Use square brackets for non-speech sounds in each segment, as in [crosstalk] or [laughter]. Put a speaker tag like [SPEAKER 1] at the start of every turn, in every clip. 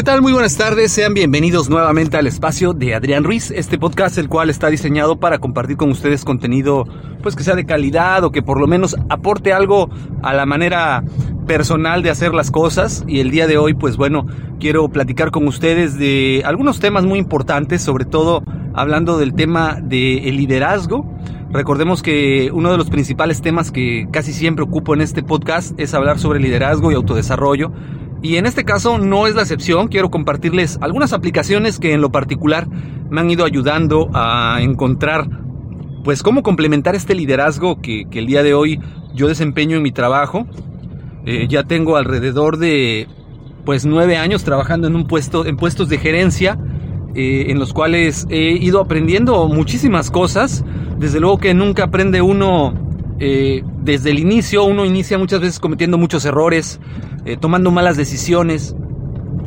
[SPEAKER 1] ¿Qué tal? Muy buenas tardes, sean bienvenidos nuevamente al espacio de Adrián Ruiz, este podcast el cual está diseñado para compartir con ustedes contenido pues que sea de calidad o que por lo menos aporte algo a la manera personal de hacer las cosas y el día de hoy pues bueno, quiero platicar con ustedes de algunos temas muy importantes, sobre todo hablando del tema del liderazgo. Recordemos que uno de los principales temas que casi siempre ocupo en este podcast es hablar sobre liderazgo y autodesarrollo y en este caso no es la excepción, quiero compartirles algunas aplicaciones que en lo particular me han ido ayudando a encontrar pues cómo complementar este liderazgo que, el día de hoy yo desempeño en mi trabajo. Eh, ya tengo alrededor de pues nueve años trabajando en un puesto, en puestos de gerencia, eh, en los cuales he ido aprendiendo muchísimas cosas. Desde luego que nunca aprende uno eh, desde el inicio, uno inicia muchas veces cometiendo muchos errores, eh, tomando malas decisiones.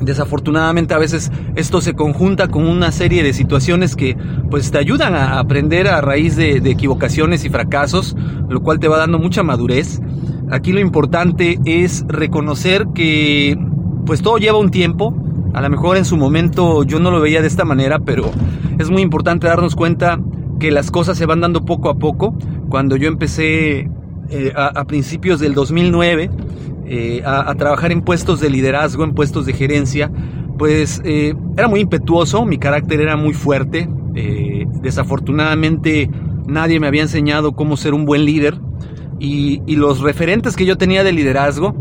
[SPEAKER 1] Desafortunadamente a veces esto se conjunta con una serie de situaciones que pues te ayudan a aprender a raíz de, equivocaciones y fracasos, lo cual te va dando mucha madurez. Aquí lo importante es reconocer que pues todo lleva un tiempo. A lo mejor en su momento yo no lo veía de esta manera, pero es muy importante darnos cuenta que las cosas se van dando poco a poco. Cuando yo empecé eh, a, principios del 2009 eh, a, trabajar en puestos de liderazgo, en puestos de gerencia, pues eh, era muy impetuoso, mi carácter era muy fuerte, desafortunadamente nadie me había enseñado cómo ser un buen líder y, los referentes que yo tenía de liderazgo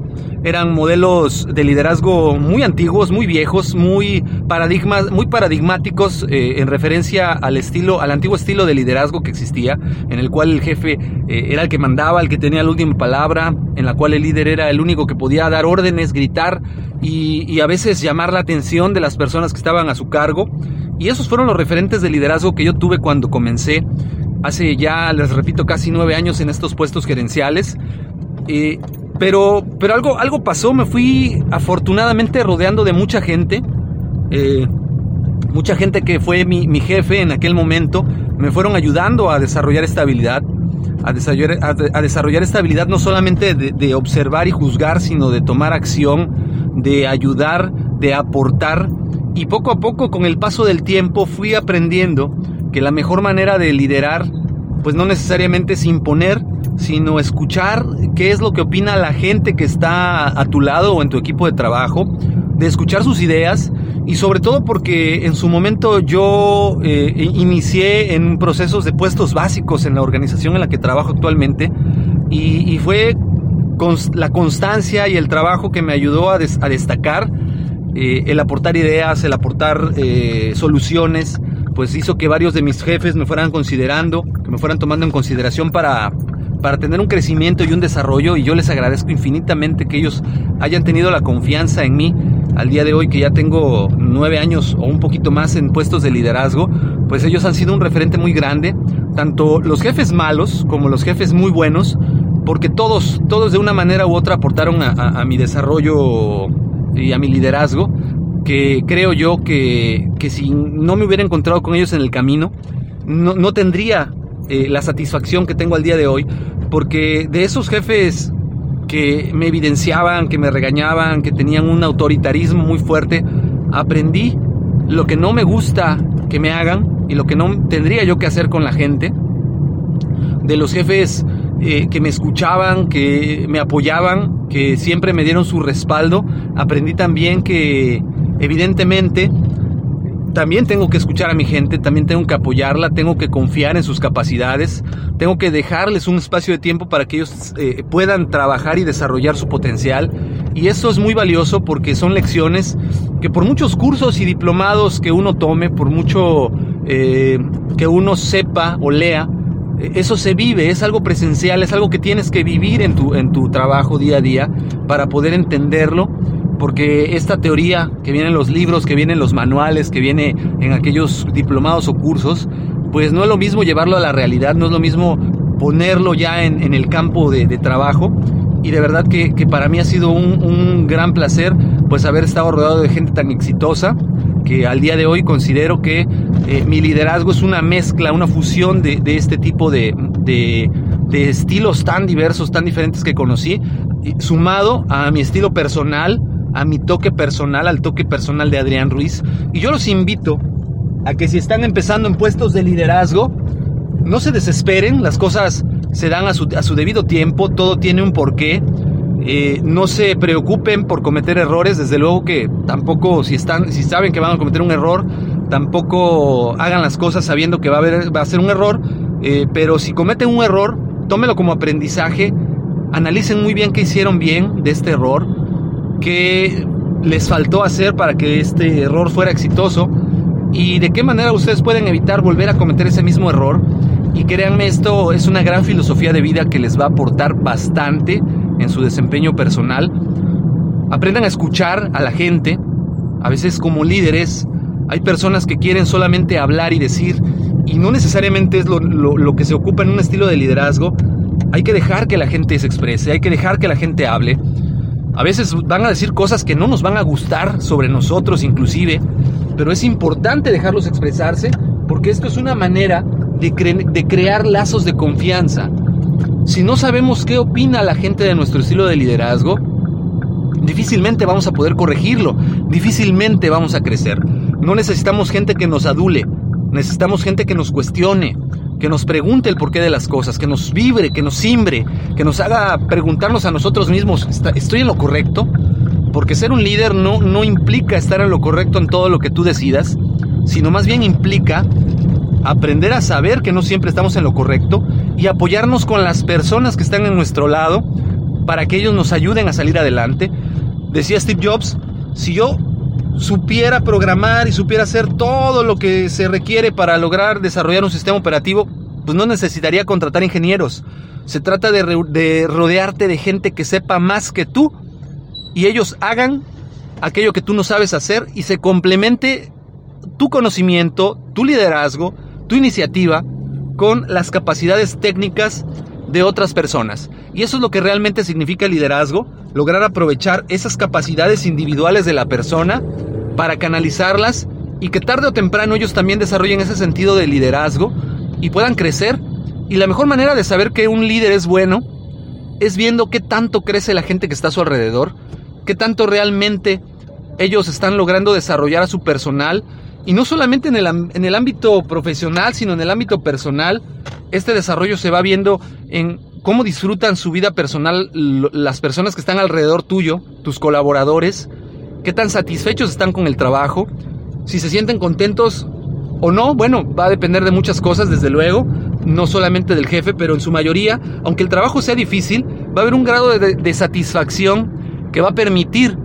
[SPEAKER 1] eran modelos de liderazgo muy antiguos, muy viejos, muy paradigmas, muy paradigmáticos eh, en referencia al estilo, al antiguo estilo de liderazgo que existía, en el cual el jefe eh, era el que mandaba, el que tenía la última palabra, en la cual el líder era el único que podía dar órdenes, gritar y, y a veces llamar la atención de las personas que estaban a su cargo. Y esos fueron los referentes de liderazgo que yo tuve cuando comencé hace ya, les repito, casi nueve años en estos puestos gerenciales. Eh, pero, pero algo, algo pasó, me fui afortunadamente rodeando de mucha gente. Eh, mucha gente que fue mi, jefe en aquel momento, me fueron ayudando a desarrollar esta habilidad. A desarrollar, a, desarrollar esta habilidad no solamente de observar y juzgar, sino de tomar acción, de ayudar, de aportar. Y poco a poco, con el paso del tiempo, fui aprendiendo que la mejor manera de liderar, pues no necesariamente es imponer, sino escuchar qué es lo que opina la gente que está a tu lado o en tu equipo de trabajo, de escuchar sus ideas y sobre todo porque en su momento yo eh, inicié en procesos de puestos básicos en la organización en la que trabajo actualmente y, fue la constancia y el trabajo que me ayudó a, destacar, eh, el aportar ideas, el aportar eh, soluciones, pues hizo que varios de mis jefes me fueran considerando, que me fueran tomando en consideración para para tener un crecimiento y un desarrollo y yo les agradezco infinitamente que ellos hayan tenido la confianza en mí. Al día de hoy que ya tengo nueve años o un poquito más en puestos de liderazgo, pues ellos han sido un referente muy grande, tanto los jefes malos como los jefes muy buenos, porque todos, todos de una manera u otra aportaron a, mi desarrollo y a mi liderazgo, que creo yo que, que si no me hubiera encontrado con ellos en el camino, no, no tendría eh, la satisfacción que tengo al día de hoy, porque de esos jefes que me evidenciaban, que me regañaban, que tenían un autoritarismo muy fuerte, aprendí lo que no me gusta que me hagan y lo que no tendría yo que hacer con la gente. De los jefes eh, que me escuchaban, que me apoyaban, que siempre me dieron su respaldo, aprendí también que evidentemente también tengo que escuchar a mi gente, también tengo que apoyarla, tengo que confiar en sus capacidades, tengo que dejarles un espacio de tiempo para que ellos eh, puedan trabajar y desarrollar su potencial. Y eso es muy valioso porque son lecciones que por muchos cursos y diplomados que uno tome, por mucho eh, que uno sepa o lea, eh, eso se vive, es algo presencial, es algo que tienes que vivir en tu, en tu trabajo día a día para poder entenderlo porque esta teoría que viene en los libros, que viene en los manuales, que viene en aquellos diplomados o cursos, pues no es lo mismo llevarlo a la realidad, no es lo mismo ponerlo ya en, el campo de, trabajo. Y de verdad que, para mí ha sido un, gran placer pues haber estado rodeado de gente tan exitosa que al día de hoy considero que eh, mi liderazgo es una mezcla, una fusión de, este tipo de, de estilos tan diversos, tan diferentes que conocí, sumado a mi estilo personal, a mi toque personal, al toque personal de Adrián Ruiz. Y yo los invito a que si están empezando en puestos de liderazgo, no se desesperen, las cosas se dan a su, debido tiempo, todo tiene un porqué. Eh, no se preocupen por cometer errores, desde luego que tampoco si están, si saben que van a cometer un error, tampoco hagan las cosas sabiendo que va a, haber, va a ser un error, eh, pero si cometen un error, tómelo como aprendizaje, analicen muy bien qué hicieron bien de este error, qué les faltó hacer para que este error fuera exitoso y de qué manera ustedes pueden evitar volver a cometer ese mismo error. Y créanme, esto es una gran filosofía de vida que les va a aportar bastante en su desempeño personal. Aprendan a escuchar a la gente. A veces como líderes hay personas que quieren solamente hablar y decir y no necesariamente es lo, que se ocupa en un estilo de liderazgo. Hay que dejar que la gente se exprese, hay que dejar que la gente hable. A veces van a decir cosas que no nos van a gustar sobre nosotros inclusive, pero es importante dejarlos expresarse porque esto es una manera de, crear lazos de confianza. Si no sabemos qué opina la gente de nuestro estilo de liderazgo, difícilmente vamos a poder corregirlo, difícilmente vamos a crecer. No necesitamos gente que nos adule, Necesitamos gente que nos cuestione, que nos pregunte el porqué de las cosas, que nos vibre, que nos simbre, que nos haga preguntarnos a nosotros mismos, ¿estoy en lo correcto? Porque ser un líder no, no implica estar en lo correcto en todo lo que tú decidas, sino más bien implica aprender a saber que no siempre estamos en lo correcto y apoyarnos con las personas que están en nuestro lado para que ellos nos ayuden a salir adelante. Decía Steve Jobs, si yo supiera programar y supiera hacer todo lo que se requiere para lograr desarrollar un sistema operativo, pues no necesitaría contratar ingenieros. Se trata de, rodearte de gente que sepa más que tú y ellos hagan aquello que tú no sabes hacer y se complemente tu conocimiento, tu liderazgo, tu iniciativa con las capacidades técnicas de otras personas. Y eso es lo que realmente significa liderazgo, lograr aprovechar esas capacidades individuales de la persona para canalizarlas y que tarde o temprano ellos también desarrollen ese sentido de liderazgo y puedan crecer. Y la mejor manera de saber que un líder es bueno es viendo qué tanto crece la gente que está a su alrededor, qué tanto realmente ellos están logrando desarrollar a su personal y no solamente en el, en el ámbito profesional, sino en el ámbito personal, este desarrollo se va viendo en cómo disfrutan su vida personal las personas que están alrededor tuyo, tus colaboradores, qué tan satisfechos están con el trabajo, si se sienten contentos o no, bueno, va a depender de muchas cosas, desde luego, no solamente del jefe, pero en su mayoría, aunque el trabajo sea difícil, va a haber un grado de, de satisfacción que va a permitir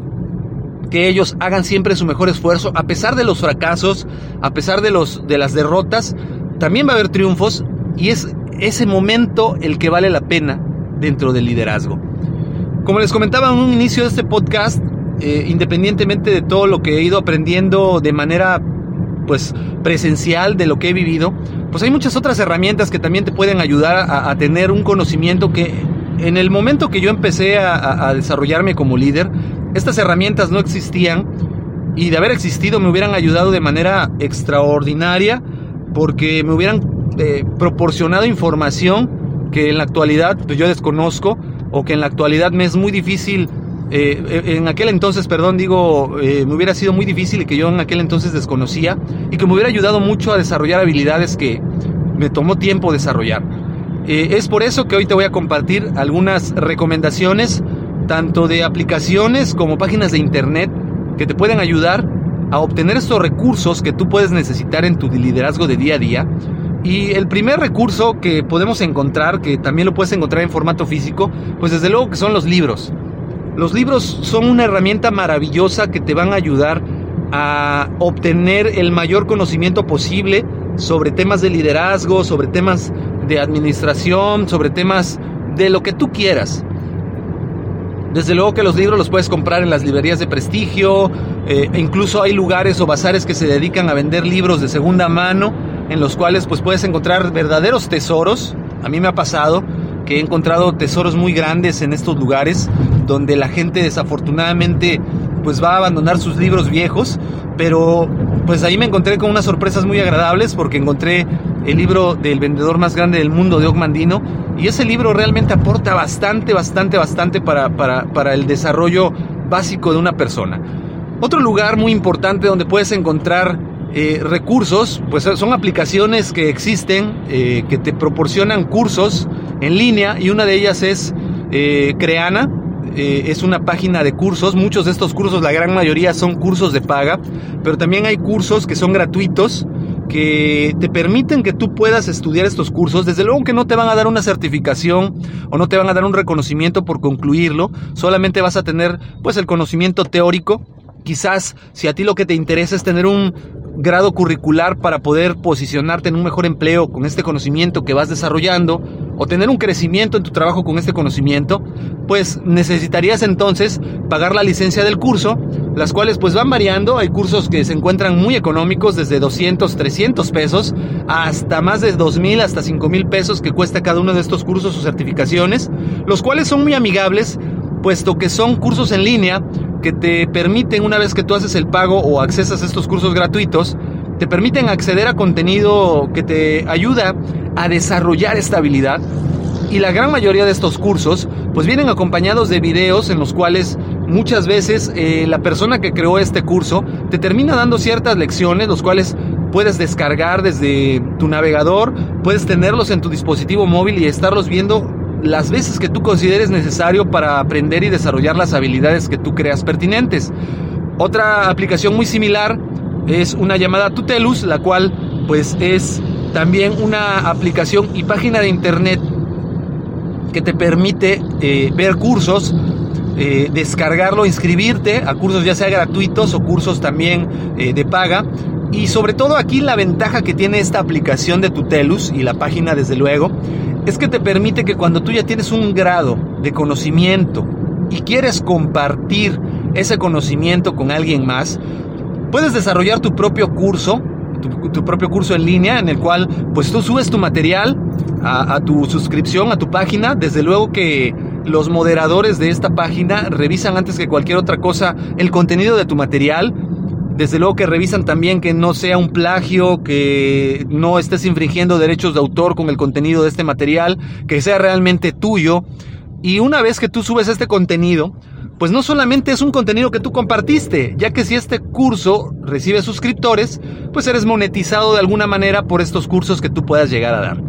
[SPEAKER 1] que ellos hagan siempre su mejor esfuerzo, a pesar de los fracasos, a pesar de, los, de las derrotas, también va a haber triunfos y es ese momento el que vale la pena dentro del liderazgo. Como les comentaba en un inicio de este podcast, eh, independientemente de todo lo que he ido aprendiendo de manera pues presencial de lo que he vivido, pues hay muchas otras herramientas que también te pueden ayudar a, tener un conocimiento que en el momento que yo empecé a desarrollarme como líder, estas herramientas no existían y de haber existido me hubieran ayudado de manera extraordinaria porque me hubieran eh, proporcionado información que en la actualidad pues, yo desconozco o que en la actualidad me es muy difícil eh, eh, en aquel entonces, perdón, digo, me hubiera sido muy difícil y que yo en aquel entonces desconocía y que me hubiera ayudado mucho a desarrollar habilidades que me tomó tiempo desarrollar. es por eso que hoy te voy a compartir algunas recomendaciones tanto de aplicaciones como páginas de internet que te pueden ayudar a obtener estos recursos que tú puedes necesitar en tu liderazgo de día a día. Y el primer recurso que podemos encontrar, que también lo puedes encontrar en formato físico, pues desde luego que son los libros. Los libros son una herramienta maravillosa que te van a ayudar a obtener el mayor conocimiento posible sobre temas de liderazgo, sobre temas de administración, sobre temas de lo que tú quieras. Desde luego que los libros los puedes comprar en las librerías de prestigio, eh, e incluso hay lugares o bazares que se dedican a vender libros de segunda mano, en los cuales pues puedes encontrar verdaderos tesoros. A mí me ha pasado que he encontrado tesoros muy grandes en estos lugares, donde la gente desafortunadamente pues va a abandonar sus libros viejos, pero pues ahí me encontré con unas sorpresas muy agradables porque encontré el libro del vendedor más grande del mundo de Ogmandino y ese libro realmente aporta bastante, bastante, bastante para, para, el desarrollo básico de una persona. Otro lugar muy importante donde puedes encontrar eh, recursos, pues son aplicaciones que existen, eh, que te proporcionan cursos en línea y una de ellas es eh, Creana, es una página de cursos. Muchos de estos cursos, la gran mayoría son cursos de paga, pero también hay cursos que son gratuitos que te permiten que tú puedas estudiar estos cursos. Desde luego que no te van a dar una certificación o no te van a dar un reconocimiento por concluirlo, solamente vas a tener pues el conocimiento teórico. Quizás si a ti lo que te interesa es tener un grado curricular para poder posicionarte en un mejor empleo con este conocimiento que vas desarrollando o tener un crecimiento en tu trabajo con este conocimiento, pues necesitarías entonces pagar la licencia del curso, las cuales pues van variando, hay cursos que se encuentran muy económicos desde 200, 300 pesos hasta más de 2000 hasta 5000 pesos que cuesta cada uno de estos cursos o certificaciones, los cuales son muy amigables puesto que son cursos en línea que te permiten, una vez que tú haces el pago o accesas estos cursos gratuitos, te permiten acceder a contenido que te ayuda a desarrollar esta habilidad. Y la gran mayoría de estos cursos pues vienen acompañados de videos en los cuales muchas veces eh, la persona que creó este curso te termina dando ciertas lecciones, los cuales puedes descargar desde tu navegador, puedes tenerlos en tu dispositivo móvil y estarlos viendo las veces que tú consideres necesario para aprender y desarrollar las habilidades que tú creas pertinentes. Otra aplicación muy similar es una llamada Tutelus, la cual pues es también una aplicación y página de internet que te permite eh, ver cursos, eh, descargarlo, inscribirte a cursos ya sea gratuitos o cursos también eh, de paga. Y sobre todo aquí la ventaja que tiene esta aplicación de Tutelus y la página desde luego es que te permite que cuando tú ya tienes un grado de conocimiento y quieres compartir ese conocimiento con alguien más, puedes desarrollar tu propio curso, tu, propio curso en línea en el cual pues tú subes tu material a, a tu suscripción, a tu página, desde luego que los moderadores de esta página revisan antes que cualquier otra cosa el contenido de tu material, desde luego que revisan también que no sea un plagio, que no estés infringiendo derechos de autor con el contenido de este material, que sea realmente tuyo. Y una vez que tú subes este contenido, pues no solamente es un contenido que tú compartiste, ya que si este curso recibe suscriptores, pues eres monetizado de alguna manera por estos cursos que tú puedas llegar a dar.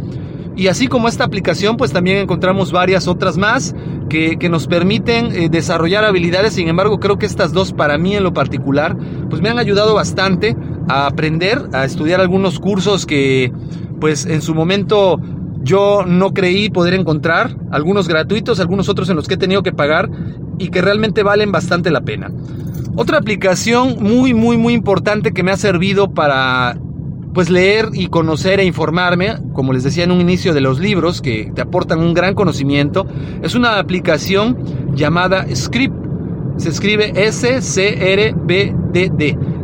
[SPEAKER 1] Y así como esta aplicación, pues también encontramos varias otras más que, nos permiten eh, desarrollar habilidades. Sin embargo, creo que estas dos para mí en lo particular, pues me han ayudado bastante a aprender, a estudiar algunos cursos que, pues en su momento yo no creí poder encontrar, algunos gratuitos, algunos otros en los que he tenido que pagar y que realmente valen bastante la pena. Otra aplicación muy, muy, muy importante que me ha servido para pues leer y conocer e informarme, como les decía en un inicio de los libros que te aportan un gran conocimiento, es una aplicación llamada Script. Se escribe S-C-R-B-D-D,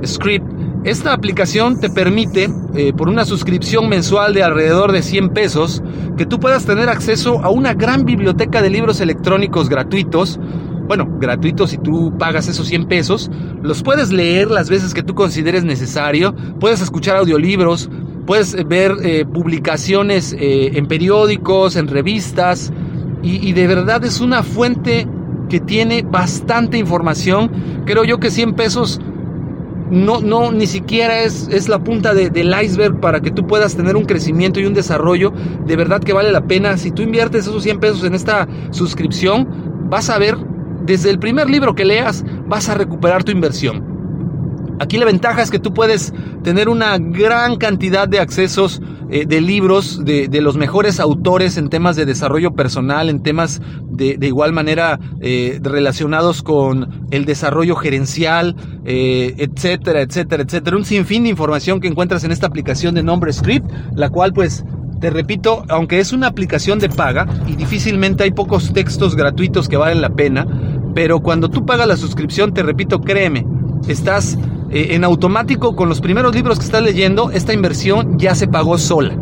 [SPEAKER 1] Script. Esta aplicación te permite, eh, por una suscripción mensual de alrededor de 100 pesos, que tú puedas tener acceso a una gran biblioteca de libros electrónicos gratuitos bueno, gratuito si tú pagas esos 100 pesos, los puedes leer las veces que tú consideres necesario, puedes escuchar audiolibros, puedes ver eh, publicaciones eh, en periódicos, en revistas, y, de verdad es una fuente que tiene bastante información. Creo yo que 100 pesos no, no, ni siquiera es, es la punta del iceberg para que tú puedas tener un crecimiento y un desarrollo. De verdad que vale la pena. Si tú inviertes esos 100 pesos en esta suscripción, vas a ver desde el primer libro que leas vas a recuperar tu inversión. Aquí la ventaja es que tú puedes tener una gran cantidad de accesos eh, de libros de, los mejores autores en temas de desarrollo personal, en temas de, igual manera eh, relacionados con el desarrollo gerencial, eh, etcétera, etcétera, etcétera. Un sinfín de información que encuentras en esta aplicación de nombre Script, la cual pues te repito, aunque es una aplicación de paga y difícilmente hay pocos textos gratuitos que valen la pena, pero cuando tú pagas la suscripción, te repito, créeme, estás eh, en automático con los primeros libros que estás leyendo, esta inversión ya se pagó sola.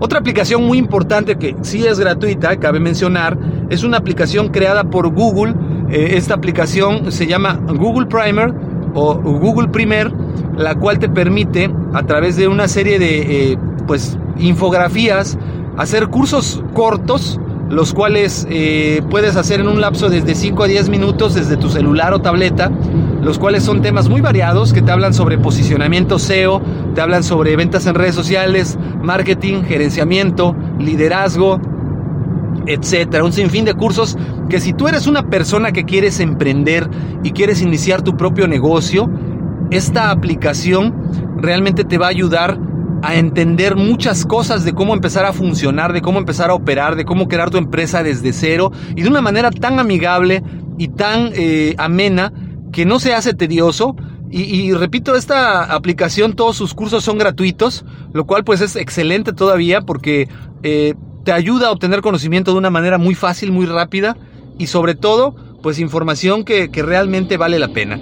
[SPEAKER 1] Otra aplicación muy importante que sí es gratuita, cabe mencionar, es una aplicación creada por Google. Eh, esta aplicación se llama Google Primer o Google Primer, la cual te permite a través de una serie de eh, pues infografías hacer cursos cortos los cuales eh, puedes hacer en un lapso desde 5 a 10 minutos desde tu celular o tableta, los cuales son temas muy variados que te hablan sobre posicionamiento SEO, te hablan sobre ventas en redes sociales, marketing, gerenciamiento, liderazgo, etcétera. Un sinfín de cursos que si tú eres una persona que quieres emprender y quieres iniciar tu propio negocio, esta aplicación realmente te va a ayudar a entender muchas cosas de cómo empezar a funcionar, de cómo empezar a operar, de cómo crear tu empresa desde cero y de una manera tan amigable y tan eh, amena que no se hace tedioso. Y, repito, esta aplicación, todos sus cursos son gratuitos, lo cual pues es excelente todavía porque eh, te ayuda a obtener conocimiento de una manera muy fácil, muy rápida y sobre todo pues información que realmente vale la pena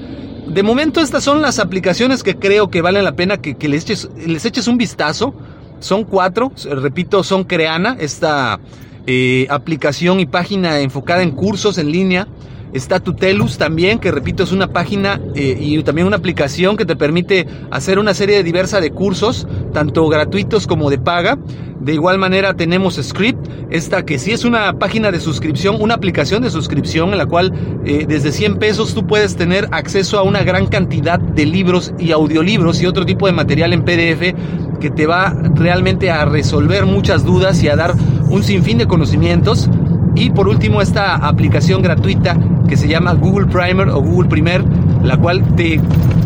[SPEAKER 1] de momento estas son las aplicaciones que creo que valen la pena que, les, eches, les eches un vistazo. Son cuatro, repito, son Creana, esta eh, aplicación y página enfocada en cursos en línea. Está Tutelus también, que repito es una página eh, y también una aplicación que te permite hacer una serie diversa de cursos, tanto gratuitos como de paga. De igual manera tenemos Script, esta que sí es una página de suscripción, una aplicación de suscripción en la cual eh, desde 100 pesos tú puedes tener acceso a una gran cantidad de libros y audiolibros y otro tipo de material en PDF que te va realmente a resolver muchas dudas y a dar un sinfín de conocimientos. Y por último, esta aplicación gratuita que se llama Google Primer o Google Primer, la cual te,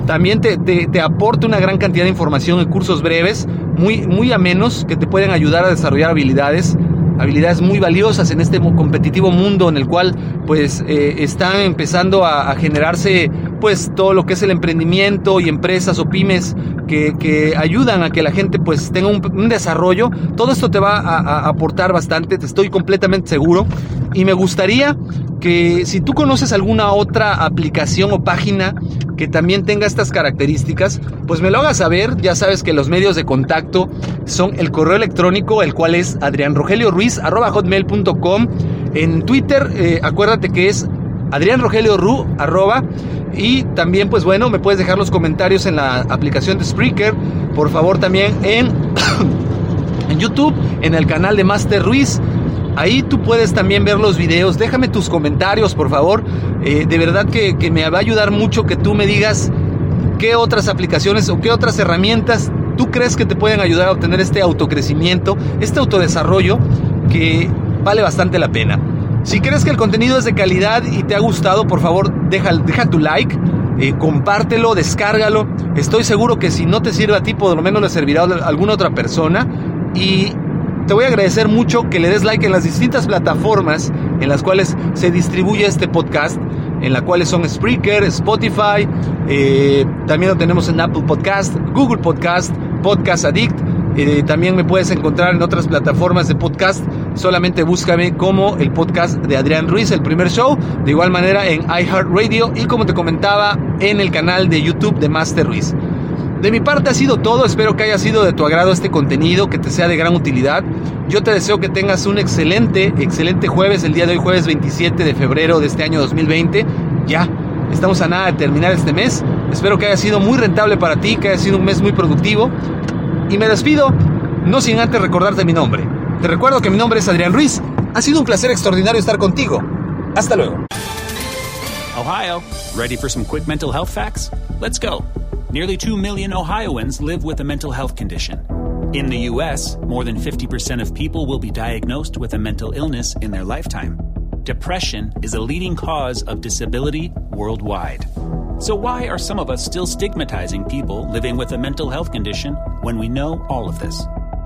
[SPEAKER 1] también te, te, aporta una gran cantidad de información en cursos breves, muy, muy amenos, que te pueden ayudar a desarrollar habilidades habilidades muy valiosas en este competitivo mundo en el cual pues eh, están empezando a, a, generarse pues todo lo que es el emprendimiento y empresas o pymes que, que ayudan a que la gente pues tenga un, desarrollo. Todo esto te va a, a, aportar bastante, te estoy completamente seguro. Y me gustaría que si tú conoces alguna otra aplicación o página que también tenga estas características, pues me lo hagas saber. Ya sabes que los medios de contacto son el correo electrónico, el cual es adrianrogelioruiz.com. En Twitter, eh, acuérdate que es Adrián Rogelio Ru, arroba. Y también, pues bueno, me puedes dejar los comentarios en la aplicación de Spreaker. Por favor, también en, [coughs] en YouTube, en el canal de Master Ruiz. Ahí tú puedes también ver los videos. Déjame tus comentarios, por favor. Eh, de verdad que, que me va a ayudar mucho que tú me digas qué otras aplicaciones o qué otras herramientas tú crees que te pueden ayudar a obtener este autocrecimiento, este autodesarrollo que vale bastante la pena. Si crees que el contenido es de calidad y te ha gustado, por favor, deja, deja tu like, eh, compártelo, descárgalo. Estoy seguro que si no te sirve a ti, por lo menos le servirá a alguna otra persona. Y te voy a agradecer mucho que le des like en las distintas plataformas en las cuales se distribuye este podcast, en las cuales son Spreaker, Spotify, eh, también lo tenemos en Apple Podcast, Google Podcast, Podcast Addict. Eh, también me puedes encontrar en otras plataformas de podcast. Solamente búscame como el podcast de Adrián Ruiz, el primer show. De igual manera en iHeartRadio y como te comentaba en el canal de YouTube de Master Ruiz. De mi parte ha sido todo, espero que haya sido de tu agrado este contenido, que te sea de gran utilidad. Yo te deseo que tengas un excelente, excelente jueves, el día de hoy jueves 27 de febrero de este año 2020. Ya, estamos a nada de terminar este mes. Espero que haya sido muy rentable para ti, que haya sido un mes muy productivo. Y me despido, no sin antes recordarte mi nombre. Te recuerdo que mi nombre es Adrián Ruiz. Ha sido un placer extraordinario estar contigo. Hasta luego.
[SPEAKER 2] Ohio, ready for some quick mental health facts? Let's go. Nearly 2 million Ohioans live with a mental health condition. In the US, more than 50% of people will be diagnosed with a mental illness in their lifetime. Depression is a leading cause of disability worldwide. So, why are some of us still stigmatizing people living with a mental health condition when we know all of this?